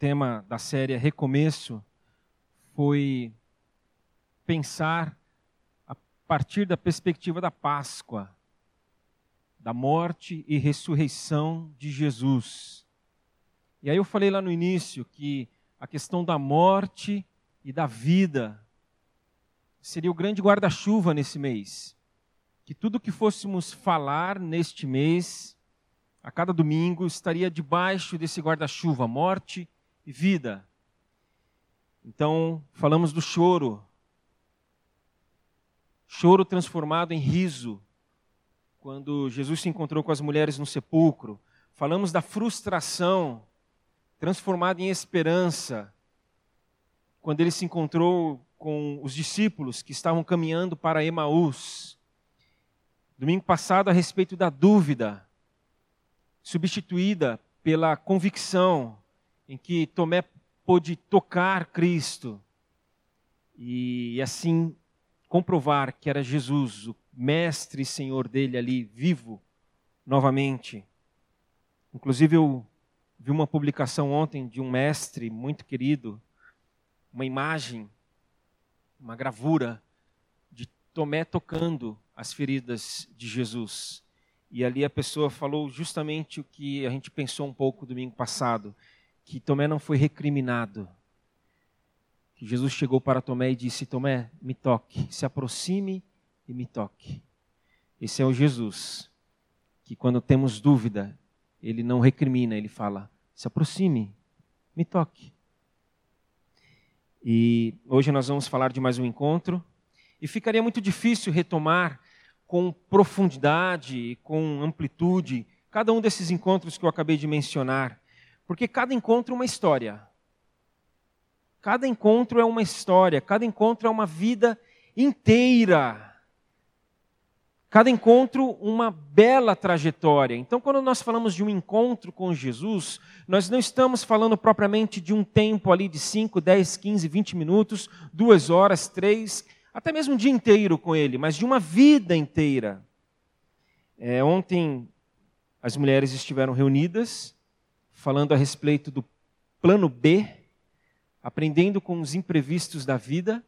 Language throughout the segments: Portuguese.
tema da série Recomeço foi pensar a partir da perspectiva da Páscoa, da morte e ressurreição de Jesus. E aí eu falei lá no início que a questão da morte e da vida seria o grande guarda-chuva nesse mês. Que tudo que fôssemos falar neste mês, a cada domingo, estaria debaixo desse guarda-chuva, morte e vida. Então, falamos do choro. Choro transformado em riso, quando Jesus se encontrou com as mulheres no sepulcro. Falamos da frustração transformada em esperança, quando ele se encontrou com os discípulos que estavam caminhando para Emaús. Domingo passado, a respeito da dúvida, substituída pela convicção em que Tomé pôde tocar Cristo e assim comprovar que era Jesus, o mestre e senhor dele ali, vivo novamente. Inclusive, eu vi uma publicação ontem de um mestre muito querido, uma imagem, uma gravura de Tomé tocando as feridas de Jesus. E ali a pessoa falou justamente o que a gente pensou um pouco domingo passado que Tomé não foi recriminado. Que Jesus chegou para Tomé e disse: Tomé, me toque, se aproxime e me toque. Esse é o Jesus que, quando temos dúvida, ele não recrimina, ele fala: se aproxime, me toque. E hoje nós vamos falar de mais um encontro. E ficaria muito difícil retomar com profundidade, com amplitude, cada um desses encontros que eu acabei de mencionar. Porque cada encontro é uma história. Cada encontro é uma história, cada encontro é uma vida inteira. Cada encontro, uma bela trajetória. Então, quando nós falamos de um encontro com Jesus, nós não estamos falando propriamente de um tempo ali de 5, 10, 15, 20 minutos, duas horas, três, até mesmo um dia inteiro com Ele, mas de uma vida inteira. É, ontem, as mulheres estiveram reunidas falando a respeito do plano B, aprendendo com os imprevistos da vida.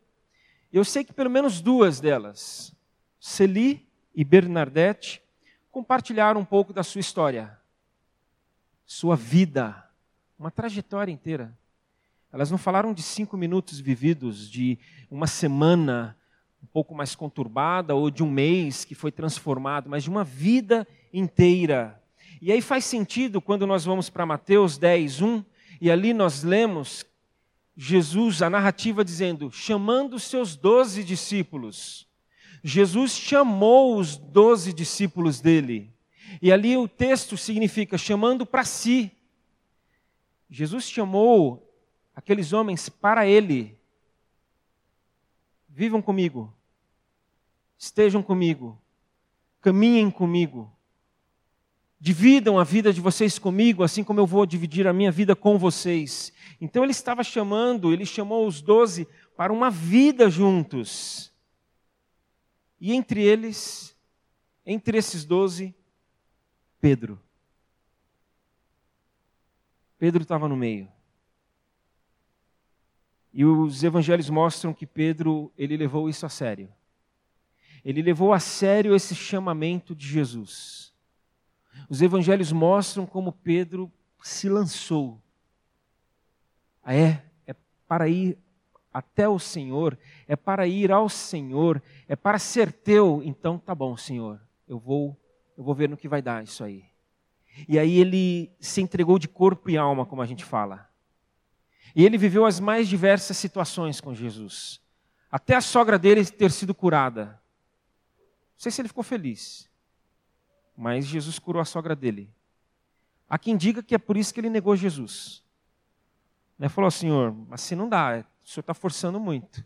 Eu sei que pelo menos duas delas, Celi e Bernadette, compartilharam um pouco da sua história, sua vida, uma trajetória inteira. Elas não falaram de cinco minutos vividos, de uma semana um pouco mais conturbada ou de um mês que foi transformado, mas de uma vida inteira e aí faz sentido quando nós vamos para Mateus 10, 1, e ali nós lemos Jesus, a narrativa dizendo, chamando os seus doze discípulos. Jesus chamou os doze discípulos dele. E ali o texto significa chamando para si. Jesus chamou aqueles homens para ele. Vivam comigo, estejam comigo, caminhem comigo, Dividam a vida de vocês comigo, assim como eu vou dividir a minha vida com vocês. Então ele estava chamando, ele chamou os doze para uma vida juntos. E entre eles, entre esses doze, Pedro. Pedro estava no meio. E os evangelhos mostram que Pedro, ele levou isso a sério. Ele levou a sério esse chamamento de Jesus. Os evangelhos mostram como Pedro se lançou. Ah, é, é para ir até o Senhor, é para ir ao Senhor, é para ser teu. Então tá bom, Senhor. Eu vou, eu vou ver no que vai dar isso aí. E aí ele se entregou de corpo e alma, como a gente fala. E ele viveu as mais diversas situações com Jesus. Até a sogra dele ter sido curada. Não sei se ele ficou feliz mas Jesus curou a sogra dele. Há quem diga que é por isso que ele negou Jesus. Né? Falou, Senhor, assim não dá, o Senhor está forçando muito.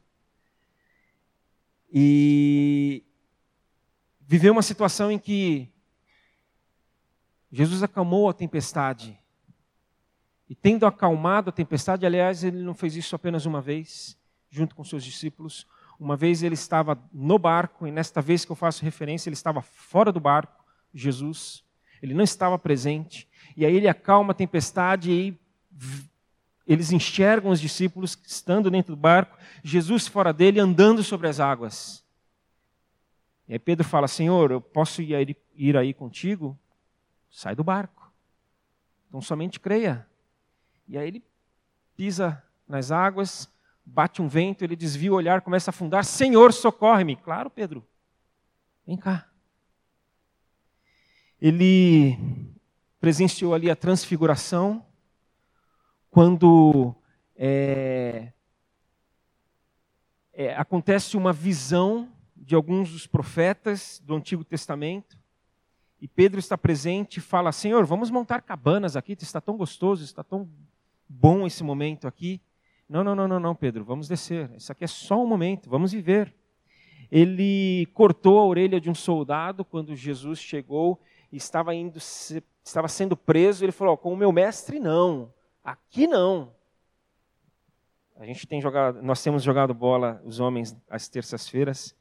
E viveu uma situação em que Jesus acalmou a tempestade. E tendo acalmado a tempestade, aliás, ele não fez isso apenas uma vez, junto com seus discípulos. Uma vez ele estava no barco, e nesta vez que eu faço referência, ele estava fora do barco. Jesus, ele não estava presente, e aí ele acalma a tempestade e eles enxergam os discípulos estando dentro do barco, Jesus fora dele, andando sobre as águas. E aí Pedro fala: Senhor, eu posso ir, ir aí contigo? Sai do barco. Então somente creia. E aí ele pisa nas águas, bate um vento, ele desvia o olhar, começa a afundar: Senhor, socorre-me. Claro, Pedro, vem cá. Ele presenciou ali a transfiguração, quando é, é, acontece uma visão de alguns dos profetas do Antigo Testamento, e Pedro está presente e fala: Senhor, vamos montar cabanas aqui, está tão gostoso, está tão bom esse momento aqui. Não, não, não, não, não, Pedro, vamos descer. Isso aqui é só um momento, vamos viver. Ele cortou a orelha de um soldado quando Jesus chegou estava indo, estava sendo preso. Ele falou: com o meu mestre não, aqui não. A gente tem jogado, nós temos jogado bola, os homens, às terças-feiras.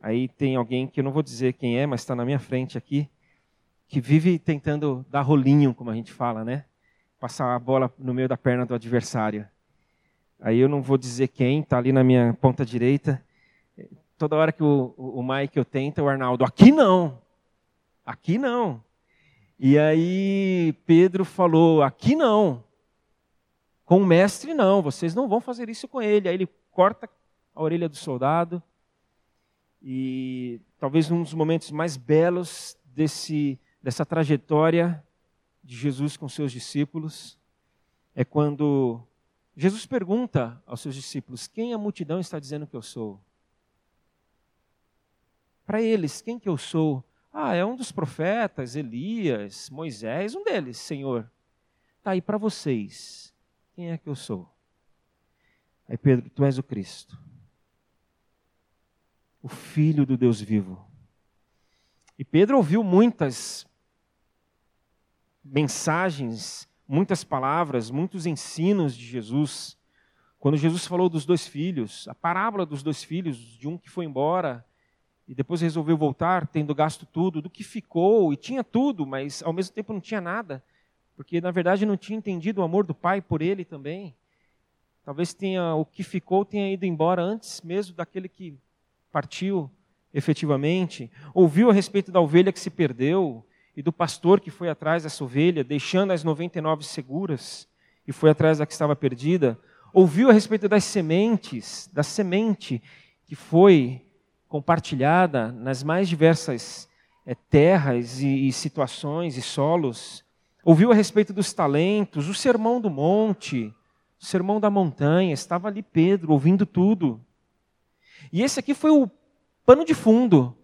Aí tem alguém que eu não vou dizer quem é, mas está na minha frente aqui, que vive tentando dar rolinho, como a gente fala, né? Passar a bola no meio da perna do adversário. Aí eu não vou dizer quem, está ali na minha ponta direita. Toda hora que o, o, Mike eu tenta, o Arnaldo, aqui não, aqui não. E aí Pedro falou, aqui não. Com o mestre não, vocês não vão fazer isso com ele. Aí ele corta a orelha do soldado, e talvez um dos momentos mais belos desse, dessa trajetória de Jesus com seus discípulos é quando Jesus pergunta aos seus discípulos: Quem a multidão está dizendo que eu sou? Para eles, quem que eu sou? Ah, é um dos profetas, Elias, Moisés, um deles, Senhor. Tá aí para vocês. Quem é que eu sou? Aí Pedro, tu és o Cristo o Filho do Deus vivo. E Pedro ouviu muitas mensagens, muitas palavras, muitos ensinos de Jesus. Quando Jesus falou dos dois filhos, a parábola dos dois filhos, de um que foi embora e depois resolveu voltar, tendo gasto tudo, do que ficou, e tinha tudo, mas ao mesmo tempo não tinha nada, porque na verdade não tinha entendido o amor do pai por ele também. Talvez tenha o que ficou tenha ido embora antes mesmo daquele que partiu efetivamente, ouviu a respeito da ovelha que se perdeu e do pastor que foi atrás dessa ovelha, deixando as 99 seguras e foi atrás da que estava perdida, ouviu a respeito das sementes, da semente que foi compartilhada nas mais diversas é, terras e, e situações e solos, ouviu a respeito dos talentos, o sermão do monte, o sermão da montanha, estava ali Pedro ouvindo tudo. E esse aqui foi o pano de fundo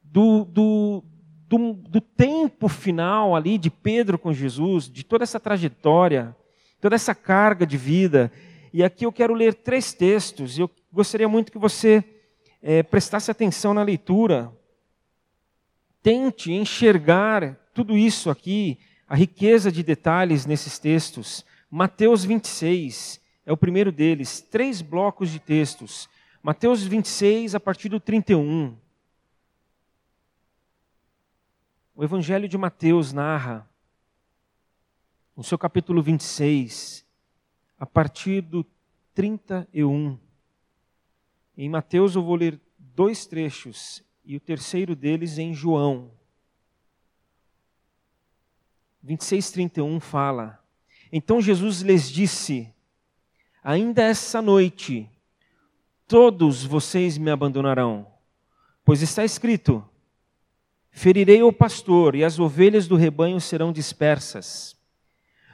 do, do, do, do tempo final ali de Pedro com Jesus, de toda essa trajetória, toda essa carga de vida. E aqui eu quero ler três textos, e eu gostaria muito que você é, prestasse atenção na leitura. Tente enxergar tudo isso aqui, a riqueza de detalhes nesses textos. Mateus 26 é o primeiro deles, três blocos de textos. Mateus 26, a partir do 31. O Evangelho de Mateus narra, no seu capítulo 26, a partir do 31. Em Mateus eu vou ler dois trechos, e o terceiro deles em João. 26, 31 fala: Então Jesus lhes disse: Ainda essa noite todos vocês me abandonarão. Pois está escrito: Ferirei o pastor, e as ovelhas do rebanho serão dispersas.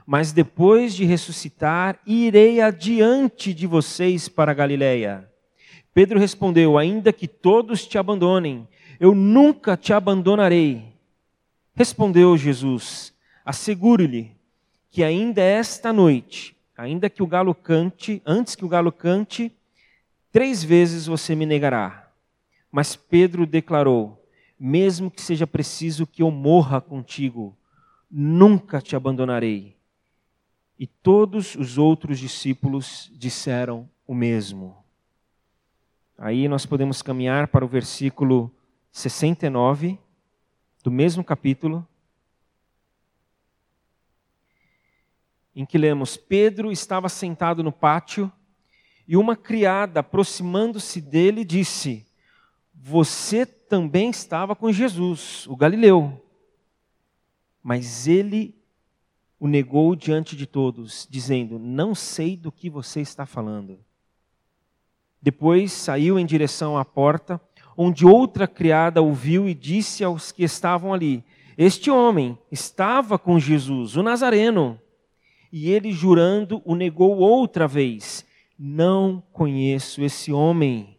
Mas depois de ressuscitar, irei adiante de vocês para Galiléia. Pedro respondeu: Ainda que todos te abandonem, eu nunca te abandonarei. Respondeu Jesus: Assegure-lhe que ainda esta noite, ainda que o galo cante, antes que o galo cante, Três vezes você me negará. Mas Pedro declarou: Mesmo que seja preciso que eu morra contigo, nunca te abandonarei. E todos os outros discípulos disseram o mesmo. Aí nós podemos caminhar para o versículo 69 do mesmo capítulo. em que lemos: Pedro estava sentado no pátio e uma criada, aproximando-se dele, disse: Você também estava com Jesus, o Galileu. Mas ele o negou diante de todos, dizendo: Não sei do que você está falando. Depois saiu em direção à porta, onde outra criada o viu e disse aos que estavam ali: Este homem estava com Jesus, o Nazareno. E ele, jurando, o negou outra vez: Não conheço esse homem.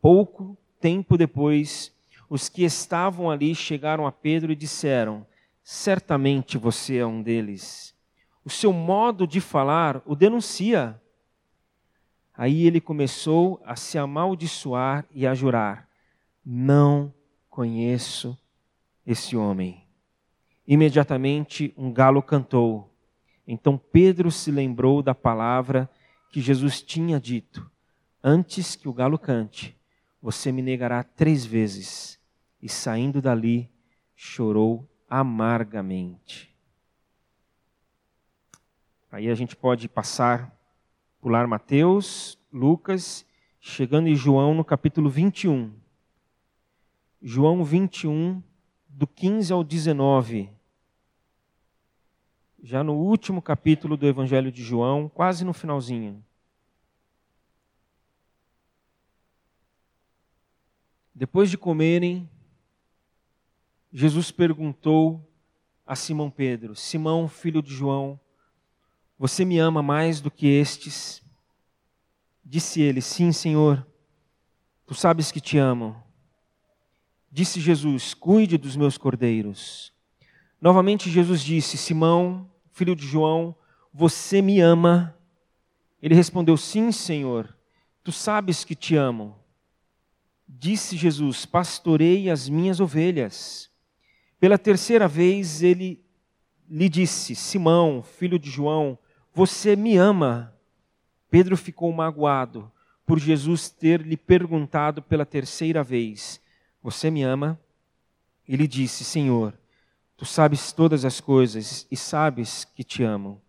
Pouco tempo depois, os que estavam ali chegaram a Pedro e disseram: Certamente você é um deles. O seu modo de falar o denuncia. Aí ele começou a se amaldiçoar e a jurar: Não conheço esse homem. Imediatamente um galo cantou. Então Pedro se lembrou da palavra que Jesus tinha dito: Antes que o galo cante, você me negará três vezes. E saindo dali, chorou amargamente. Aí a gente pode passar, pular Mateus, Lucas, chegando em João no capítulo 21. João 21, do 15 ao 19 já no último capítulo do Evangelho de João, quase no finalzinho. Depois de comerem, Jesus perguntou a Simão Pedro: Simão, filho de João, você me ama mais do que estes? Disse ele: Sim, Senhor, tu sabes que te amo. Disse Jesus: Cuide dos meus cordeiros. Novamente Jesus disse: Simão, filho de João, você me ama? Ele respondeu: Sim, Senhor, tu sabes que te amo. Disse Jesus: Pastorei as minhas ovelhas. Pela terceira vez ele lhe disse: Simão, filho de João, você me ama? Pedro ficou magoado por Jesus ter lhe perguntado pela terceira vez: Você me ama? Ele disse: Senhor, Tu sabes todas as coisas e sabes que te amo.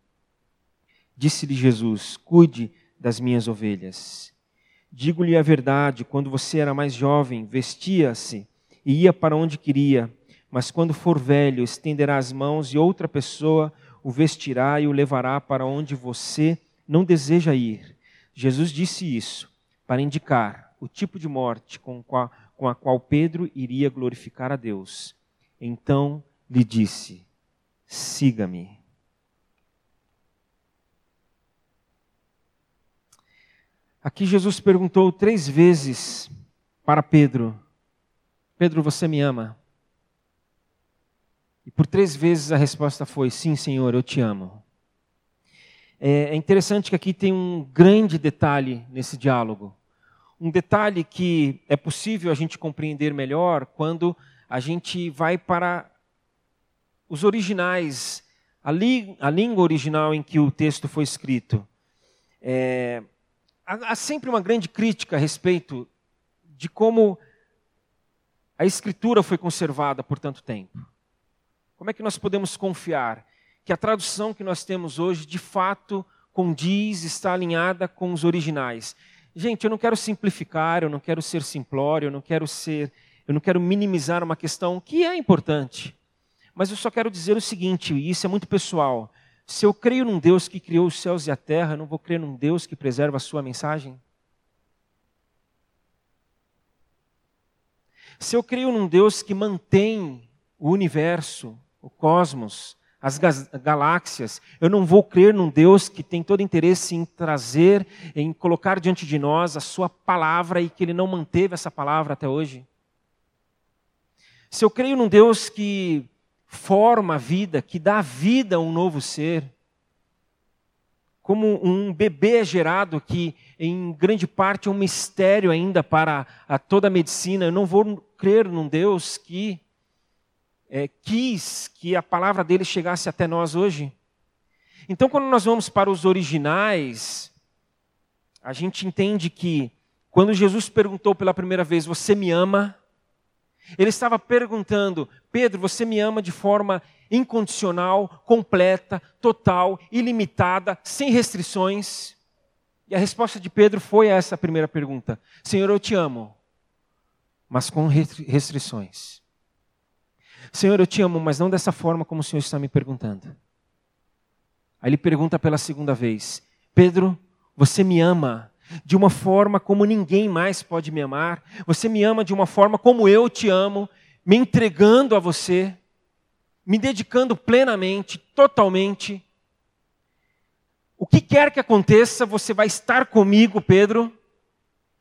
Disse-lhe Jesus: Cuide das minhas ovelhas. Digo-lhe a verdade: quando você era mais jovem, vestia-se e ia para onde queria, mas quando for velho, estenderá as mãos e outra pessoa o vestirá e o levará para onde você não deseja ir. Jesus disse isso para indicar o tipo de morte com a qual Pedro iria glorificar a Deus. Então lhe disse: siga-me. Aqui Jesus perguntou três vezes para Pedro: Pedro, você me ama? E por três vezes a resposta foi: Sim, Senhor, eu te amo. É, é interessante que aqui tem um grande detalhe nesse diálogo. Um detalhe que é possível a gente compreender melhor quando a gente vai para os originais, a, li, a língua original em que o texto foi escrito. É, há, há sempre uma grande crítica a respeito de como a escritura foi conservada por tanto tempo. Como é que nós podemos confiar que a tradução que nós temos hoje, de fato, condiz, está alinhada com os originais? Gente, eu não quero simplificar, eu não quero ser simplório, eu não quero ser, eu não quero minimizar uma questão que é importante. Mas eu só quero dizer o seguinte, e isso é muito pessoal. Se eu creio num Deus que criou os céus e a terra, eu não vou crer num Deus que preserva a sua mensagem? Se eu creio num Deus que mantém o universo, o cosmos, as galáxias, eu não vou crer num Deus que tem todo interesse em trazer, em colocar diante de nós a sua palavra e que ele não manteve essa palavra até hoje. Se eu creio num Deus que forma a vida, que dá vida a um novo ser. Como um bebê gerado, que em grande parte é um mistério ainda para a toda a medicina. Eu não vou crer num Deus que é, quis que a palavra dele chegasse até nós hoje. Então, quando nós vamos para os originais, a gente entende que quando Jesus perguntou pela primeira vez: Você me ama? Ele estava perguntando: Pedro, você me ama de forma incondicional, completa, total, ilimitada, sem restrições? E a resposta de Pedro foi essa primeira pergunta: Senhor, eu te amo, mas com restrições. Senhor, eu te amo, mas não dessa forma como o Senhor está me perguntando. Aí ele pergunta pela segunda vez: Pedro, você me ama de uma forma como ninguém mais pode me amar? Você me ama de uma forma como eu te amo, me entregando a você, me dedicando plenamente, totalmente. O que quer que aconteça, você vai estar comigo, Pedro?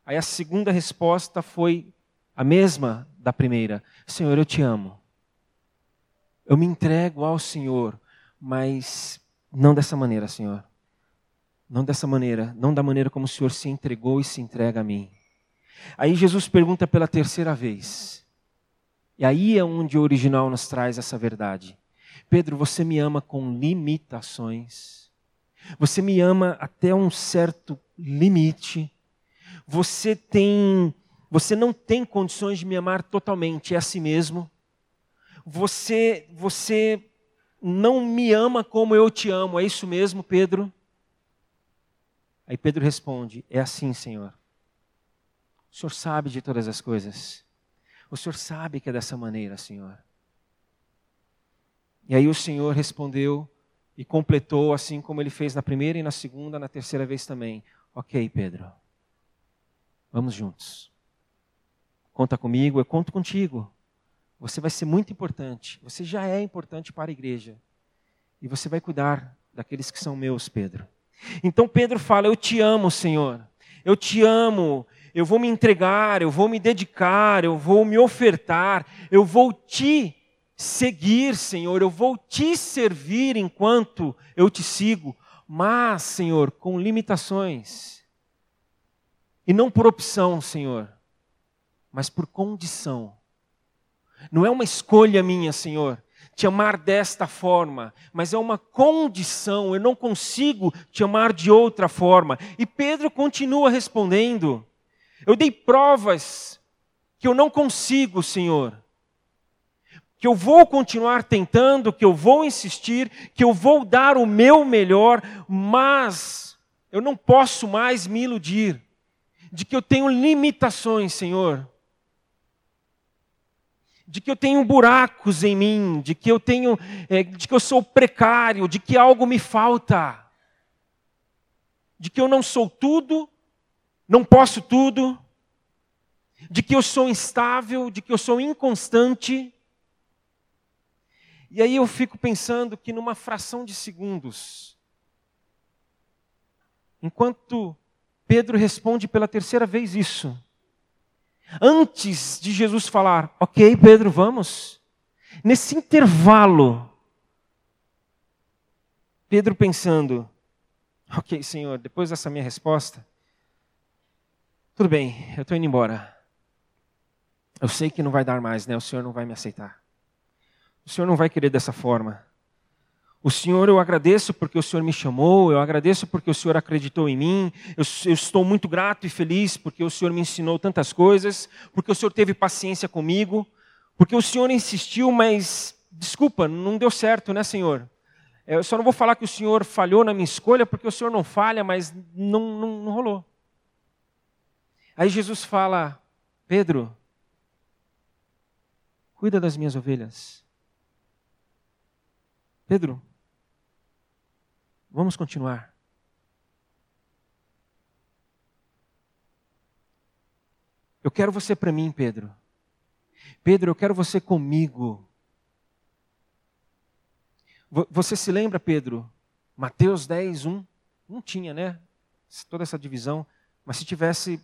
Aí a segunda resposta foi a mesma da primeira: Senhor, eu te amo. Eu me entrego ao Senhor, mas não dessa maneira, Senhor. Não dessa maneira, não da maneira como o Senhor se entregou e se entrega a mim. Aí Jesus pergunta pela terceira vez. E aí é onde o original nos traz essa verdade. Pedro, você me ama com limitações. Você me ama até um certo limite. Você tem, você não tem condições de me amar totalmente, é a si mesmo. Você, você não me ama como eu te amo, é isso mesmo, Pedro? Aí Pedro responde: É assim, Senhor. O Senhor sabe de todas as coisas. O Senhor sabe que é dessa maneira, Senhor. E aí o Senhor respondeu e completou, assim como ele fez na primeira e na segunda, na terceira vez também. Ok, Pedro. Vamos juntos. Conta comigo, eu conto contigo. Você vai ser muito importante. Você já é importante para a igreja. E você vai cuidar daqueles que são meus, Pedro. Então Pedro fala: Eu te amo, Senhor. Eu te amo. Eu vou me entregar, eu vou me dedicar, eu vou me ofertar, eu vou te seguir, Senhor. Eu vou te servir enquanto eu te sigo. Mas, Senhor, com limitações. E não por opção, Senhor, mas por condição. Não é uma escolha minha, Senhor, te amar desta forma, mas é uma condição, eu não consigo te amar de outra forma. E Pedro continua respondendo: Eu dei provas que eu não consigo, Senhor. Que eu vou continuar tentando, que eu vou insistir, que eu vou dar o meu melhor, mas eu não posso mais me iludir de que eu tenho limitações, Senhor de que eu tenho buracos em mim, de que eu tenho, é, de que eu sou precário, de que algo me falta, de que eu não sou tudo, não posso tudo, de que eu sou instável, de que eu sou inconstante. E aí eu fico pensando que numa fração de segundos, enquanto Pedro responde pela terceira vez isso, Antes de Jesus falar, ok, Pedro, vamos. Nesse intervalo, Pedro pensando, ok, Senhor, depois dessa minha resposta, tudo bem, eu estou indo embora. Eu sei que não vai dar mais, né? O Senhor não vai me aceitar. O Senhor não vai querer dessa forma. O Senhor, eu agradeço porque o Senhor me chamou, eu agradeço porque o Senhor acreditou em mim, eu, eu, estou muito grato e feliz porque o Senhor me ensinou tantas coisas, porque o Senhor teve paciência comigo, porque o Senhor insistiu, mas desculpa, não deu certo, né, Senhor? Eu só não vou falar que o Senhor falhou na minha escolha, porque o Senhor não falha, mas não, não, não rolou. Aí Jesus fala: Pedro, cuida das minhas ovelhas. Pedro, Vamos continuar. Eu quero você para mim, Pedro. Pedro, eu quero você comigo. Você se lembra, Pedro? Mateus 10, 1. Não tinha, né? Toda essa divisão. Mas se tivesse,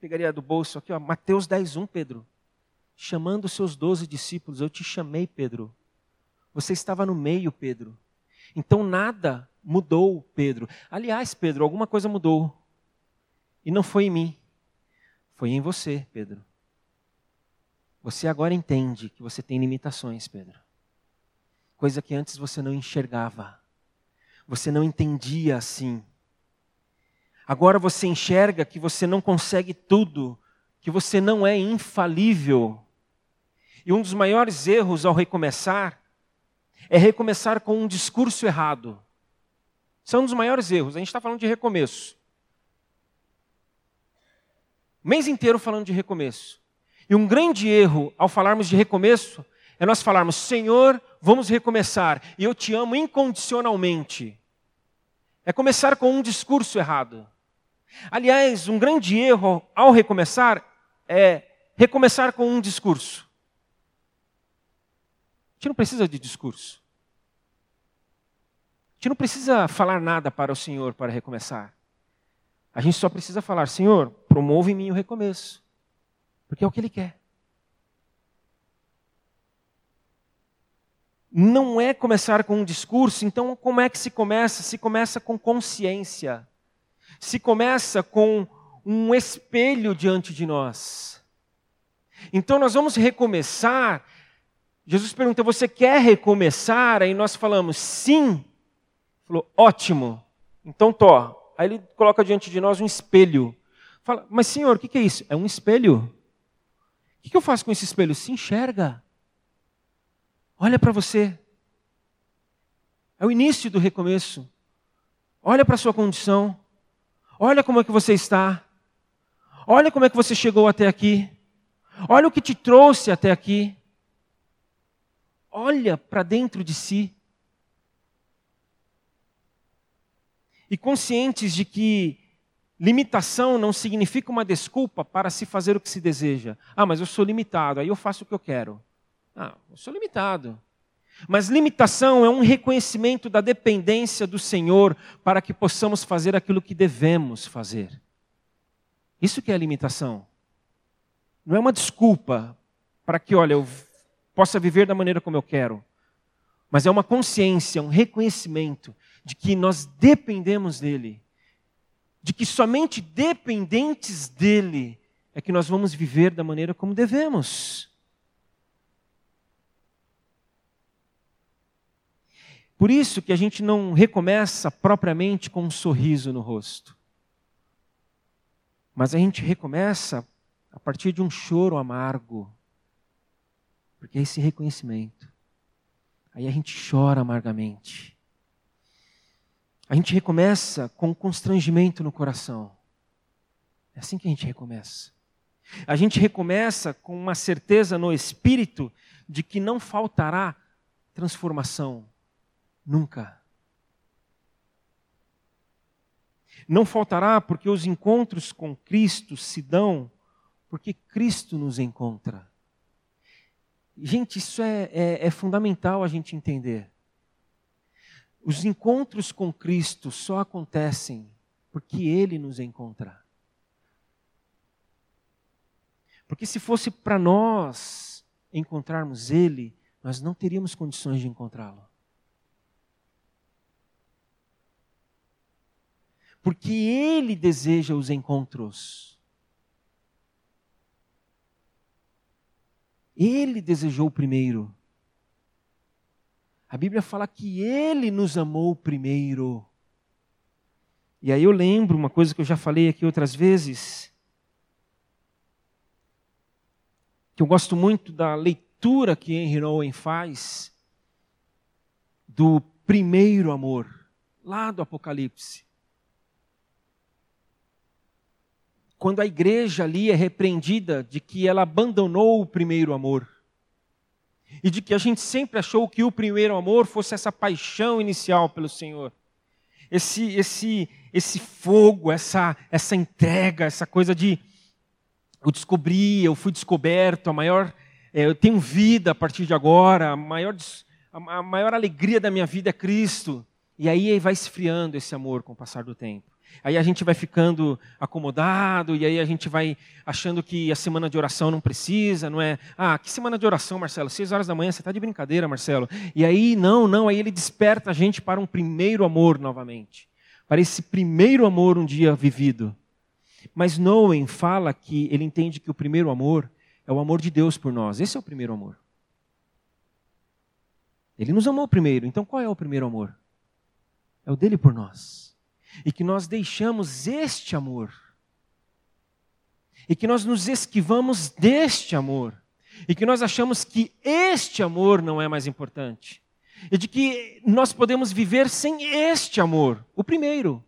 pegaria do bolso aqui, ó, Mateus 10, 1, Pedro. Chamando os seus doze discípulos, eu te chamei, Pedro. Você estava no meio, Pedro. Então nada mudou, Pedro. Aliás, Pedro, alguma coisa mudou. E não foi em mim, foi em você, Pedro. Você agora entende que você tem limitações, Pedro. Coisa que antes você não enxergava. Você não entendia assim. Agora você enxerga que você não consegue tudo, que você não é infalível. E um dos maiores erros ao recomeçar é recomeçar com um discurso errado. São é um dos maiores erros. A gente está falando de recomeço. O mês inteiro falando de recomeço. E um grande erro ao falarmos de recomeço é nós falarmos, Senhor, vamos recomeçar, e eu te amo incondicionalmente. É começar com um discurso errado. Aliás, um grande erro ao recomeçar é recomeçar com um discurso. Gente não precisa de discurso. A gente não precisa falar nada para o Senhor para recomeçar. A gente só precisa falar: Senhor, promove em mim o recomeço. Porque é o que Ele quer. Não é começar com um discurso, então como é que se começa? Se começa com consciência. Se começa com um espelho diante de nós. Então nós vamos recomeçar. Jesus pergunta: Você quer recomeçar? Aí nós falamos: Sim. Falou: Ótimo. Então, tó. Aí ele coloca diante de nós um espelho. Fala: Mas, Senhor, o que é isso? É um espelho. O que eu faço com esse espelho? Se enxerga. Olha para você. É o início do recomeço. Olha para a sua condição. Olha como é que você está. Olha como é que você chegou até aqui. Olha o que te trouxe até aqui. Olha para dentro de si. E conscientes de que limitação não significa uma desculpa para se fazer o que se deseja. Ah, mas eu sou limitado, aí eu faço o que eu quero. Ah, eu sou limitado. Mas limitação é um reconhecimento da dependência do Senhor para que possamos fazer aquilo que devemos fazer. Isso que é limitação. Não é uma desculpa para que, olha, eu possa viver da maneira como eu quero. Mas é uma consciência, um reconhecimento de que nós dependemos dele. De que somente dependentes dele é que nós vamos viver da maneira como devemos. Por isso que a gente não recomeça propriamente com um sorriso no rosto. Mas a gente recomeça a partir de um choro amargo. Porque é esse reconhecimento. Aí a gente chora amargamente. A gente recomeça com constrangimento no coração. É assim que a gente recomeça. A gente recomeça com uma certeza no espírito de que não faltará transformação, Nunca. Não faltará porque os encontros com Cristo se dão porque Cristo nos encontra. Gente, isso é, é, é fundamental a gente entender. Os encontros com Cristo só acontecem porque Ele nos encontra. Porque se fosse para nós encontrarmos Ele, nós não teríamos condições de encontrá-lo. porque Ele deseja os encontros. Ele desejou primeiro. A Bíblia fala que Ele nos amou primeiro. E aí eu lembro uma coisa que eu já falei aqui outras vezes, que eu gosto muito da leitura que Henry Owen faz do primeiro amor, lá do Apocalipse. Quando a igreja ali é repreendida de que ela abandonou o primeiro amor. E de que a gente sempre achou que o primeiro amor fosse essa paixão inicial pelo Senhor. Esse esse esse fogo, essa essa entrega, essa coisa de eu descobri, eu fui descoberto, a maior é, eu tenho vida a partir de agora, a maior a maior alegria da minha vida é Cristo. E aí vai esfriando esse amor com o passar do tempo. Aí a gente vai ficando acomodado, e aí a gente vai achando que a semana de oração não precisa, não é? Ah, que semana de oração, Marcelo? Seis horas da manhã, você está de brincadeira, Marcelo. E aí, não, não, aí ele desperta a gente para um primeiro amor novamente. Para esse primeiro amor um dia vivido. Mas Noen fala que ele entende que o primeiro amor é o amor de Deus por nós. Esse é o primeiro amor. Ele nos amou primeiro, então qual é o primeiro amor? É o dele por nós e que nós deixamos este amor, e que nós nos esquivamos deste amor, e que nós achamos que este amor não é mais importante. e de que nós podemos viver sem este amor, o primeiro,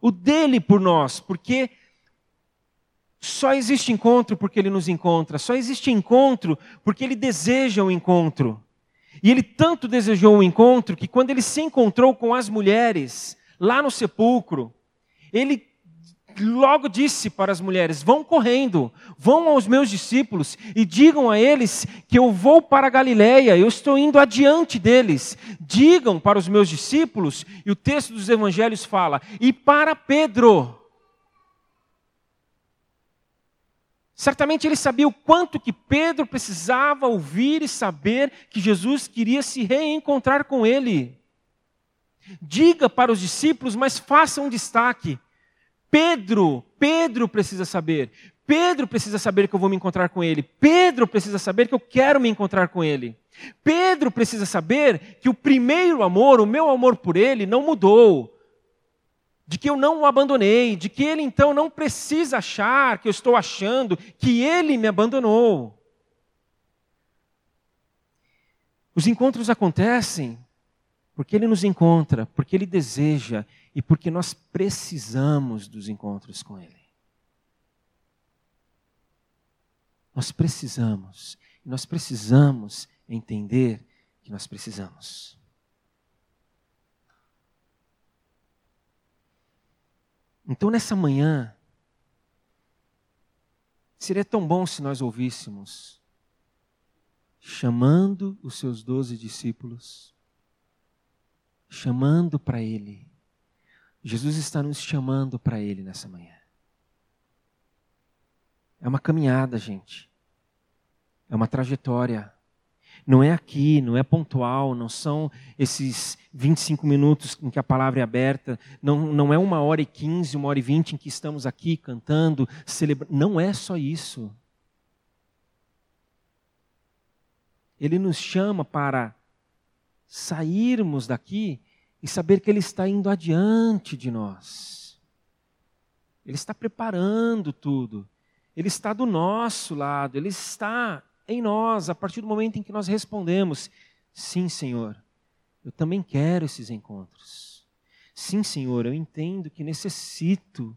o dele por nós, porque só existe encontro porque ele nos encontra, só existe encontro porque ele deseja o encontro. E ele tanto desejou o encontro que quando ele se encontrou com as mulheres lá no sepulcro, ele logo disse para as mulheres: Vão correndo, vão aos meus discípulos e digam a eles que eu vou para a Galileia, eu estou indo adiante deles. Digam para os meus discípulos, e o texto dos evangelhos fala, e para Pedro. Certamente ele sabia o quanto que Pedro precisava ouvir e saber que Jesus queria se reencontrar com ele. Diga para os discípulos, mas faça um destaque. Pedro, Pedro precisa saber. Pedro precisa saber que eu vou me encontrar com ele. Pedro precisa saber que eu quero me encontrar com ele. Pedro precisa saber que o primeiro amor, o meu amor por ele, não mudou. De que eu não o abandonei, de que ele então não precisa achar que eu estou achando que ele me abandonou. Os encontros acontecem porque ele nos encontra, porque ele deseja e porque nós precisamos dos encontros com Ele. Nós precisamos, nós precisamos entender que nós precisamos. Então, nessa manhã, seria tão bom se nós ouvíssemos, chamando os seus doze discípulos, chamando para Ele, Jesus está nos chamando para Ele nessa manhã. É uma caminhada, gente. É uma trajetória. Não é aqui, não é pontual, não são esses 25 minutos em que a palavra é aberta, não, não é uma hora e quinze, uma hora e vinte em que estamos aqui cantando, celebrando. Não é só isso. Ele nos chama para sairmos daqui e saber que Ele está indo adiante de nós. Ele está preparando tudo. Ele está do nosso lado, Ele está em nós a partir do momento em que nós respondemos: Sim, Senhor, eu também quero esses encontros. Sim, Senhor, eu entendo que necessito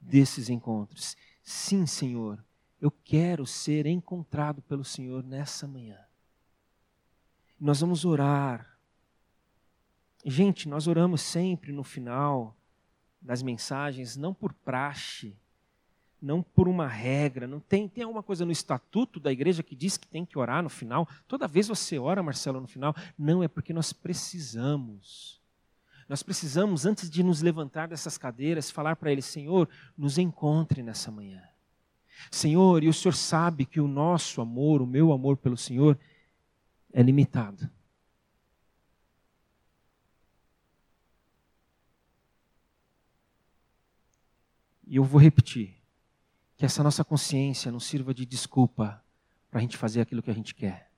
desses encontros. Sim, Senhor, eu quero ser encontrado pelo Senhor nessa manhã. Nós vamos orar Gente, nós oramos sempre no final das mensagens, não por praxe, não por uma regra, não tem, tem alguma coisa no estatuto da igreja que diz que tem que orar no final? Toda vez você ora, Marcelo, no final? Não, é porque nós precisamos. Nós precisamos, antes de nos levantar dessas cadeiras, falar para Ele: Senhor, nos encontre nessa manhã. Senhor, e o Senhor sabe que o nosso amor, o meu amor pelo Senhor, é limitado. E eu vou repetir: que essa nossa consciência não sirva de desculpa para a gente fazer aquilo que a gente quer.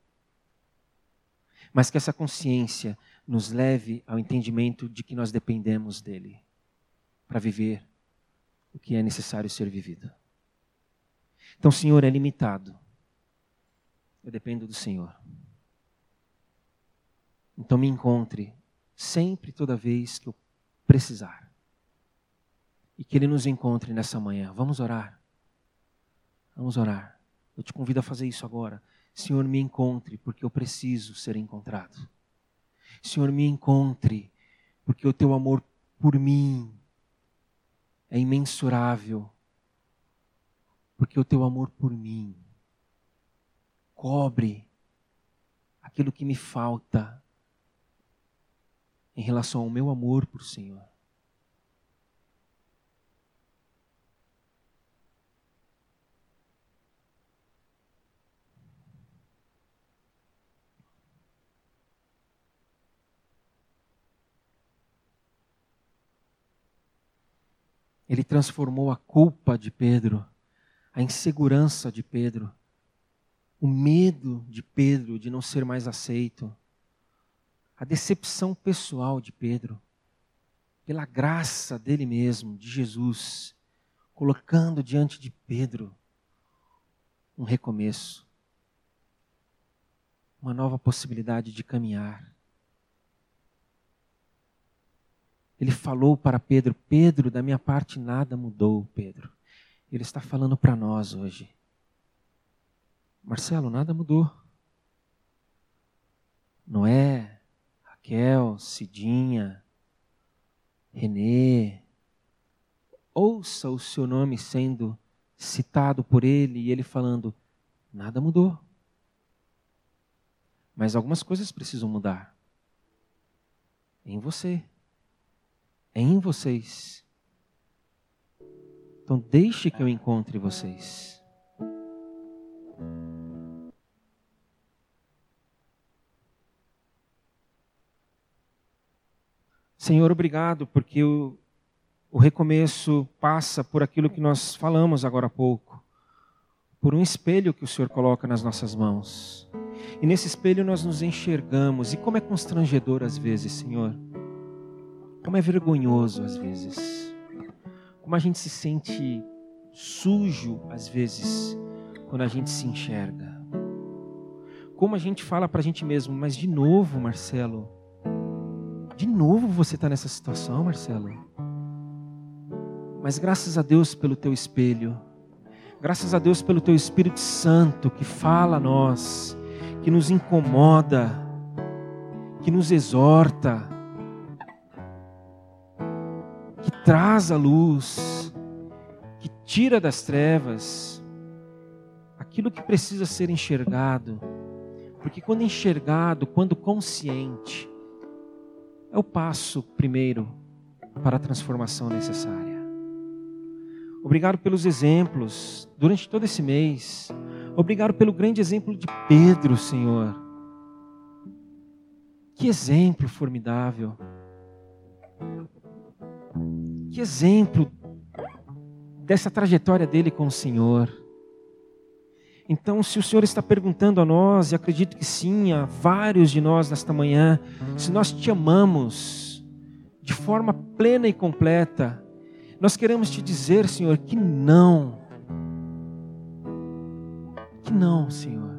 Mas que essa consciência nos leve ao entendimento de que nós dependemos dele para viver o que é necessário ser vivido. Então, Senhor, é limitado. Eu dependo do Senhor. Então, me encontre sempre, toda vez que eu precisar e que Ele nos encontre nessa manhã. Vamos orar. Vamos orar. Eu te convido a fazer isso agora. Senhor, me encontre, porque eu preciso ser encontrado. Senhor, me encontre, porque o teu amor por mim é imensurável. Porque o teu amor por mim cobre aquilo que me falta em relação ao meu amor por Senhor. Ele transformou a culpa de Pedro, a insegurança de Pedro, o medo de Pedro de não ser mais aceito, a decepção pessoal de Pedro, pela graça dele mesmo, de Jesus, colocando diante de Pedro um recomeço, uma nova possibilidade de caminhar. Ele falou para Pedro: Pedro, da minha parte nada mudou, Pedro. Ele está falando para nós hoje. Marcelo, nada mudou. Noé, Raquel, Cidinha, Renê, ouça o seu nome sendo citado por ele e ele falando: nada mudou. Mas algumas coisas precisam mudar. Em você. Em vocês. Então deixe que eu encontre vocês. Senhor, obrigado, porque o, o recomeço passa por aquilo que nós falamos agora há pouco, por um espelho que o Senhor coloca nas nossas mãos. E nesse espelho nós nos enxergamos, e como é constrangedor às vezes, Senhor, como é vergonhoso às vezes, como a gente se sente sujo às vezes, quando a gente se enxerga. Como a gente fala para a gente mesmo, mas de novo, Marcelo, de novo você está nessa situação, Marcelo. Mas graças a Deus pelo teu espelho, graças a Deus pelo teu Espírito Santo que fala a nós, que nos incomoda, que nos exorta, que traz a luz, que tira das trevas aquilo que precisa ser enxergado. Porque quando enxergado, quando consciente, é o passo primeiro para a transformação necessária. Obrigado pelos exemplos durante todo esse mês. Obrigado pelo grande exemplo de Pedro, Senhor. Que exemplo formidável. Que exemplo dessa trajetória dele com o Senhor. Então, se o Senhor está perguntando a nós, e acredito que sim, a vários de nós nesta manhã, se nós te amamos de forma plena e completa, nós queremos te dizer, Senhor, que não. Que não, Senhor.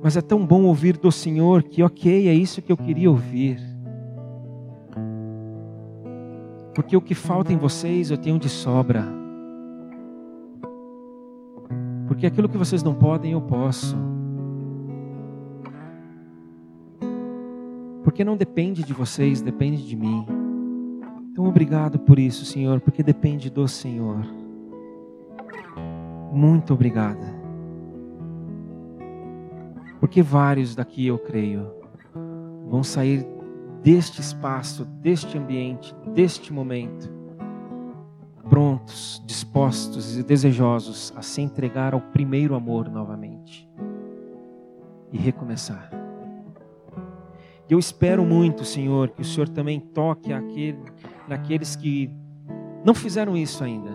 Mas é tão bom ouvir do Senhor que, ok, é isso que eu queria ouvir. Porque o que falta em vocês eu tenho de sobra. Porque aquilo que vocês não podem, eu posso. Porque não depende de vocês, depende de mim. Então, obrigado por isso, Senhor, porque depende do Senhor. Muito obrigada. Porque vários daqui, eu creio, vão sair deste espaço, deste ambiente, deste momento prontos, dispostos e desejosos a se entregar ao primeiro amor novamente e recomeçar. E eu espero muito, Senhor, que o Senhor também toque aquele, naqueles que não fizeram isso ainda,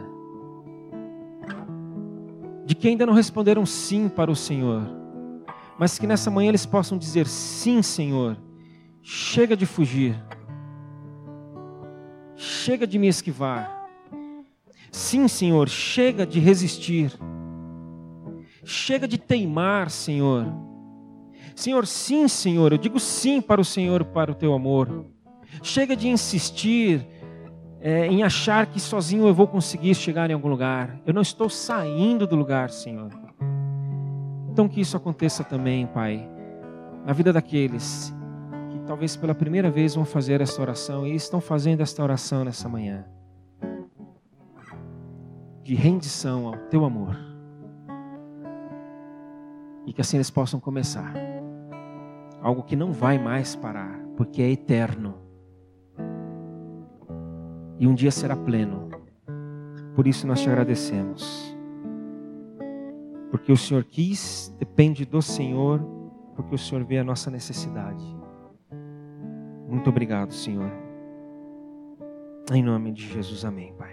de que ainda não responderam sim para o Senhor, mas que nessa manhã eles possam dizer: sim, Senhor, chega de fugir, chega de me esquivar Sim, Senhor, chega de resistir. Chega de teimar, Senhor. Senhor, sim, Senhor, eu digo sim para o Senhor, para o teu amor. Chega de insistir é, em achar que sozinho eu vou conseguir chegar em algum lugar. Eu não estou saindo do lugar, Senhor. Então que isso aconteça também, Pai, na vida daqueles que talvez pela primeira vez vão fazer esta oração e estão fazendo esta oração nessa manhã de rendição ao teu amor. E que assim eles possam começar. Algo que não vai mais parar, porque é eterno. E um dia será pleno. Por isso nós te agradecemos. Porque o Senhor quis, depende do Senhor, porque o Senhor vê a nossa necessidade. Muito obrigado, Senhor. Em nome de Jesus, amém, Pai.